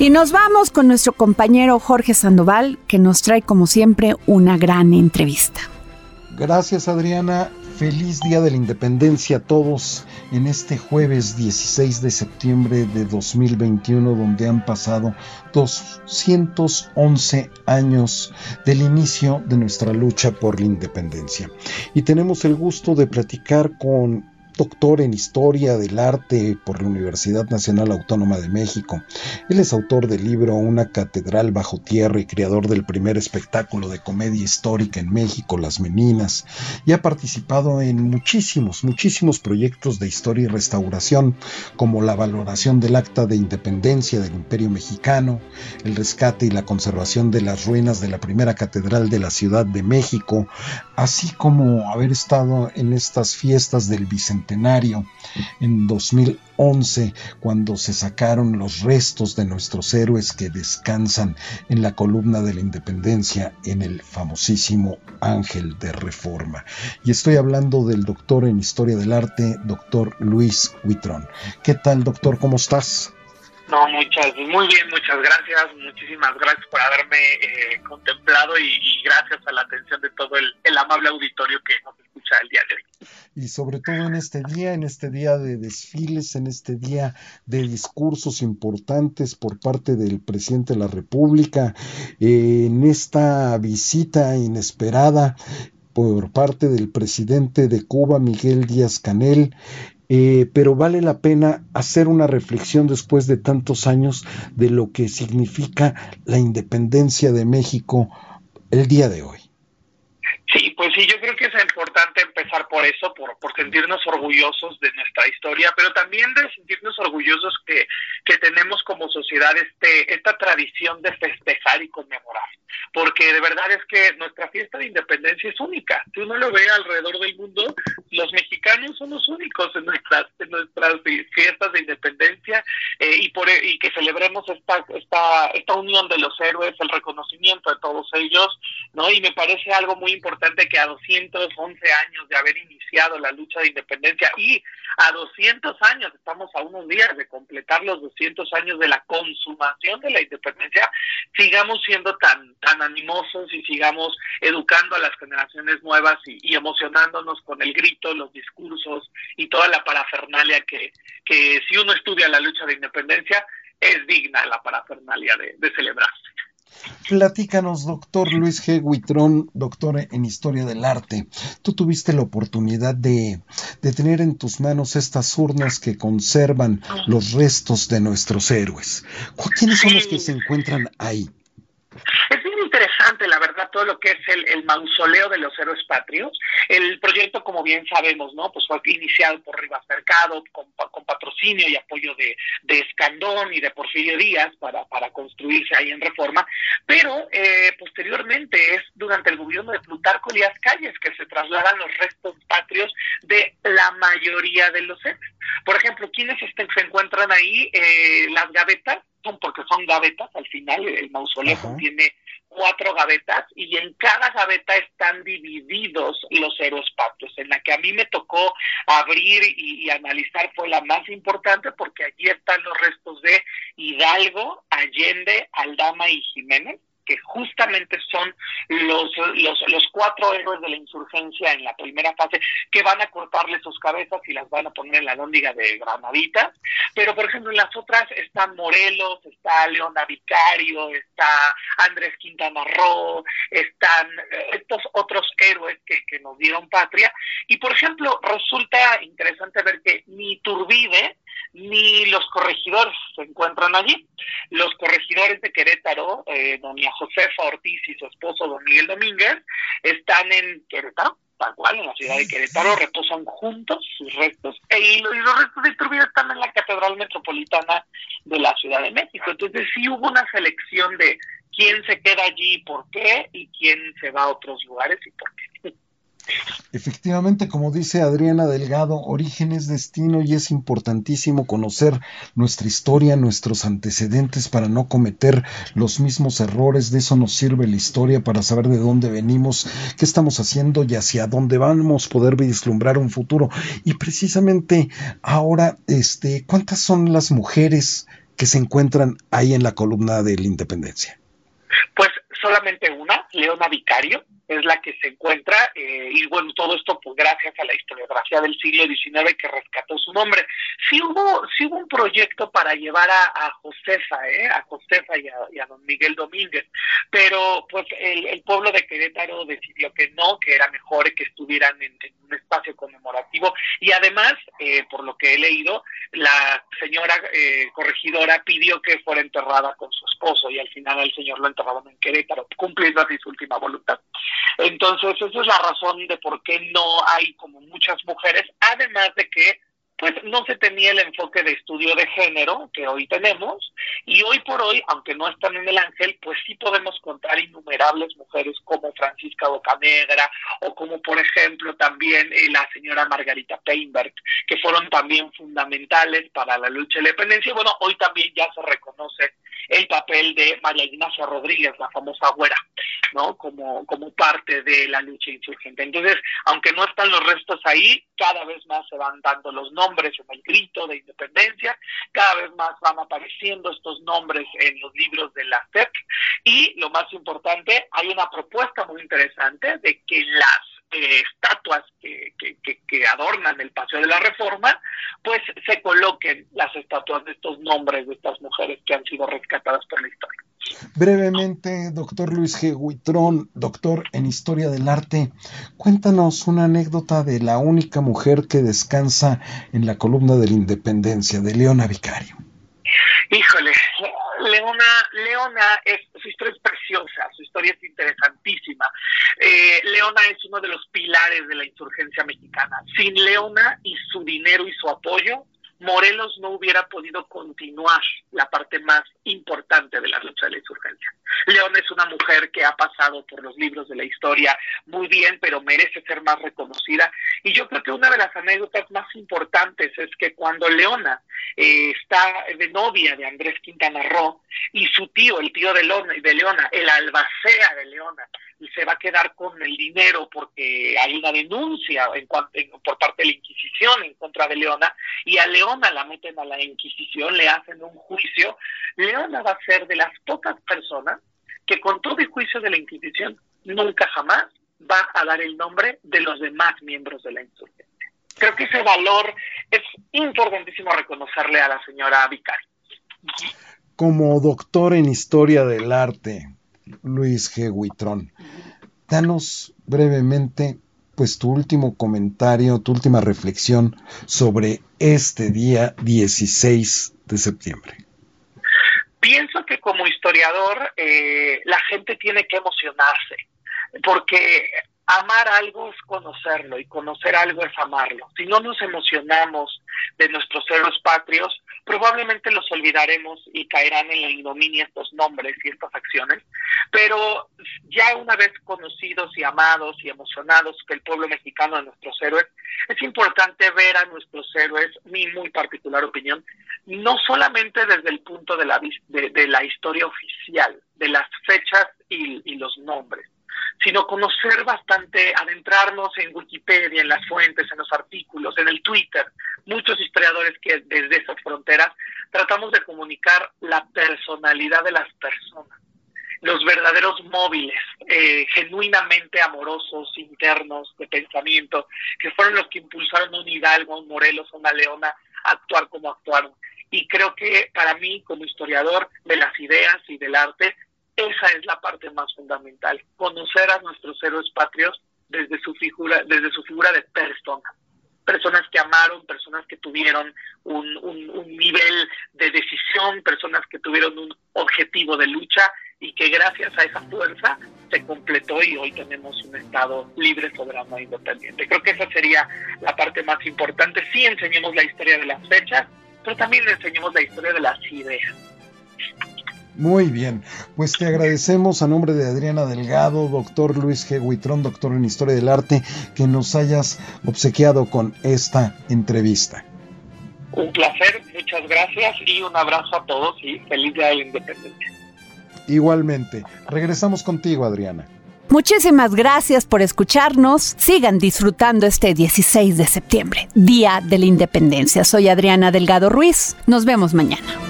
Y nos vamos con nuestro compañero Jorge Sandoval, que nos trae como siempre una gran entrevista. Gracias Adriana, feliz Día de la Independencia a todos en este jueves 16 de septiembre de 2021 donde han pasado 211 años del inicio de nuestra lucha por la independencia. Y tenemos el gusto de platicar con doctor en Historia del Arte por la Universidad Nacional Autónoma de México. Él es autor del libro Una Catedral Bajo Tierra y creador del primer espectáculo de comedia histórica en México, Las Meninas, y ha participado en muchísimos, muchísimos proyectos de historia y restauración, como la valoración del Acta de Independencia del Imperio Mexicano, el rescate y la conservación de las ruinas de la primera catedral de la Ciudad de México, así como haber estado en estas fiestas del Bicentenario en 2011 cuando se sacaron los restos de nuestros héroes que descansan en la columna de la independencia en el famosísimo Ángel de Reforma. Y estoy hablando del doctor en Historia del Arte, doctor Luis Huitrón. ¿Qué tal, doctor? ¿Cómo estás? No, muchas, muy bien, muchas gracias, muchísimas gracias por haberme eh, contemplado y, gracias a la atención de todo el, el amable auditorio que nos escucha el día de hoy y sobre todo en este día, en este día de desfiles, en este día de discursos importantes por parte del presidente de la República, en esta visita inesperada por parte del presidente de Cuba, Miguel Díaz Canel, eh, pero vale la pena hacer una reflexión después de tantos años de lo que significa la independencia de México el día de hoy. Sí, pues sí, yo creo que es importante empezar por eso, por, por sentirnos orgullosos de nuestra historia, pero también de sentirnos orgullosos que, que tenemos como sociedad este, esta tradición de festejar y conmemorar, porque de verdad es que nuestra fiesta de independencia es única. Si uno lo ve alrededor del mundo, los mexicanos son los únicos en nuestras, en nuestras fiestas de independencia eh, y, por, y que celebremos esta, esta, esta unión de los héroes, el reconocimiento de todos ellos, ¿no? Y me parece algo muy importante que a 211 años de haber iniciado la lucha de independencia y a 200 años, estamos a unos días de completar los 200 años de la consumación de la independencia, sigamos siendo tan, tan animosos y sigamos educando a las generaciones nuevas y, emocionándonos con el grito, los discursos y toda la parafernalia que, que si uno estudia la lucha de independencia, es digna la parafernalia de, de celebrarse. Platícanos, doctor Luis G. Huitrón, doctor en Historia del Arte. Tú tuviste la oportunidad de, de, tener en tus manos estas urnas que conservan los restos de nuestros héroes. ¿Quiénes son los que se encuentran ahí? Es bien interesante, la verdad, todo lo que es el, mausoleo de los héroes patrios. El proyecto, como bien sabemos, ¿no? Pues fue iniciado por Rivas Mercado, con, patrocinio y apoyo de, Escandón y de Porfirio Díaz para, construirse ahí en Reforma, pero eh, posteriormente es durante el gobierno de Plutarco Elías Calles que se trasladan los restos patrios de la mayoría de los héroes. Por ejemplo, ¿quiénes se encuentran ahí? Eh, las gavetas, porque son gavetas, al final el mausoleo contiene cuatro gavetas y en cada gaveta están divididos los héroes patrios. En la que a mí me tocó abrir y, y, analizar fue la más importante porque allí están los restos de Hidalgo, Allende, Aldama y Jiménez que justamente son los, los, los cuatro héroes de la insurgencia en la primera fase, que van a cortarle sus cabezas y las van a poner en la lóndiga de Granaditas. Pero, por ejemplo, en las otras están Morelos, está Leona Vicario, está Andrés Quintana Roo, están eh, estos otros héroes que, que nos dieron patria. Y, por ejemplo, resulta interesante ver que ni Turbide, ni los corregidores se encuentran allí. Los corregidores de Querétaro, eh, doña Josefa Ortiz y su esposo don Miguel Domínguez, están en Querétaro, tal cual, en la ciudad de Querétaro, reposan juntos sus restos, e, y los, restos de Iturbide están en la Catedral Metropolitana de la Ciudad de México. Entonces sí hubo una selección de quién se queda allí y por qué, y quién se va a otros lugares y por qué. Efectivamente, como dice Adriana Delgado, origen es destino y es importantísimo conocer nuestra historia, nuestros antecedentes para no cometer los mismos errores. De eso nos sirve la historia para saber de dónde venimos, qué estamos haciendo y hacia dónde vamos, poder vislumbrar un futuro. Y precisamente ahora, este, ¿cuántas son las mujeres que se encuentran ahí en la columna de la Independencia? Pues solamente una, Leona Vicario, es la que se encuentra, eh, y bueno, todo esto pues gracias a la historiografía del siglo XIX que rescató su nombre. Sí hubo, sí hubo un proyecto para llevar a, Josefa, ¿eh? a Josefa y a, don Miguel Domínguez, pero pues el, pueblo de Querétaro decidió que no, que era mejor que estuvieran en, un espacio conmemorativo, y además, eh, por lo que he leído, la señora eh, corregidora pidió que fuera enterrada con su esposo, y al final el señor lo enterraron en Querétaro, cumpliendo así su última voluntad. Entonces, esa es la razón de por qué no hay como muchas mujeres, además de que pues no se tenía el enfoque de estudio de género que hoy tenemos y hoy por hoy, aunque no están en el ángel, pues sí podemos contar innumerables mujeres como Francisca Bocanegra o como por ejemplo también eh, la señora Margarita Peinberg, que fueron también fundamentales para la lucha de la independencia. Bueno, hoy también ya se reconoce el papel de María Ignacia Rodríguez, la famosa güera, ¿no? Como, como parte de la lucha insurgente. Entonces, aunque no están los restos ahí, cada vez más se van dando los nombres en el grito de independencia, cada vez más van apareciendo estos nombres en los libros de la FEP y lo más importante, hay una propuesta muy interesante de que las eh, estatuas que, que, adornan el Paseo de la Reforma, pues se coloquen las estatuas de estos nombres de estas mujeres que han sido rescatadas por la historia. Brevemente, doctor Luis G. Huitrón, doctor en Historia del Arte, cuéntanos una anécdota de la única mujer que descansa en la columna de la Independencia, de Leona Vicario. Híjole, Leona, Leona es, su historia es preciosa, su historia es interesantísima. Eh, Leona es uno de los pilares de la insurgencia mexicana. Sin Leona y su dinero y su apoyo, Morelos no hubiera podido continuar la parte más importante de la lucha de la insurgencia. León es una mujer que ha pasado por los libros de la historia muy bien, pero merece ser más reconocida. Y yo creo que una de las anécdotas más importantes es que cuando Leona eh, está de novia de Andrés Quintana Roo y su tío, el tío de Leona, de Leona el albacea de Leona, se va a quedar con el dinero porque hay una denuncia en, por parte de la Inquisición en contra de Leona y a Leona la meten a la Inquisición, le hacen un juicio. Leona va a ser de las pocas personas que con todo el juicio de la Inquisición nunca jamás va a dar el nombre de los demás miembros de la. Creo que ese valor es importantísimo reconocerle a la señora Vicari. Como doctor en historia del arte, Luis G. Huitrón. Danos brevemente pues tu último comentario, tu última reflexión sobre este día 16 de septiembre. Pienso que como historiador eh, la gente tiene que emocionarse, porque amar algo es conocerlo y conocer algo es amarlo. Si no nos emocionamos de nuestros héroes patrios, probablemente los olvidaremos y caerán en la ignominia estos nombres y estas acciones, pero ya una vez conocidos y amados y emocionados que el pueblo mexicano de nuestros héroes, es importante ver a nuestros héroes, mi muy particular opinión, no solamente desde el punto de la, de, la historia oficial, de las fechas y los nombres, sino conocer bastante, adentrarnos en Wikipedia, en las fuentes, en los artículos, en el Twitter. Muchos historiadores que desde esas fronteras tratamos de comunicar la personalidad de las personas, los verdaderos móviles, eh, genuinamente amorosos, internos, de pensamiento, que fueron los que impulsaron a un Hidalgo, a un Morelos, a una Leona a actuar como actuaron. Y creo que para mí, como historiador de las ideas y del arte, esa es la parte más fundamental, conocer a nuestros héroes patrios desde su figura, desde su figura de persona. Personas que amaron, personas que tuvieron un, un nivel de decisión, personas que tuvieron un objetivo de lucha y que gracias a esa fuerza se completó y hoy tenemos un Estado libre, soberano e independiente. Creo que esa sería la parte más importante. Sí enseñemos la historia de las fechas, pero también enseñemos la historia de las ideas. Muy bien, pues te agradecemos a nombre de Adriana Delgado, doctor Luis G. Huitrón, doctor en Historia del Arte, que nos hayas obsequiado con esta entrevista. Un placer, muchas gracias y un abrazo a todos y feliz día de la independencia. Igualmente, regresamos contigo Adriana. Muchísimas gracias por escucharnos. Sigan disfrutando este 16 de septiembre, Día de la Independencia. Soy Adriana Delgado Ruiz. Nos vemos mañana.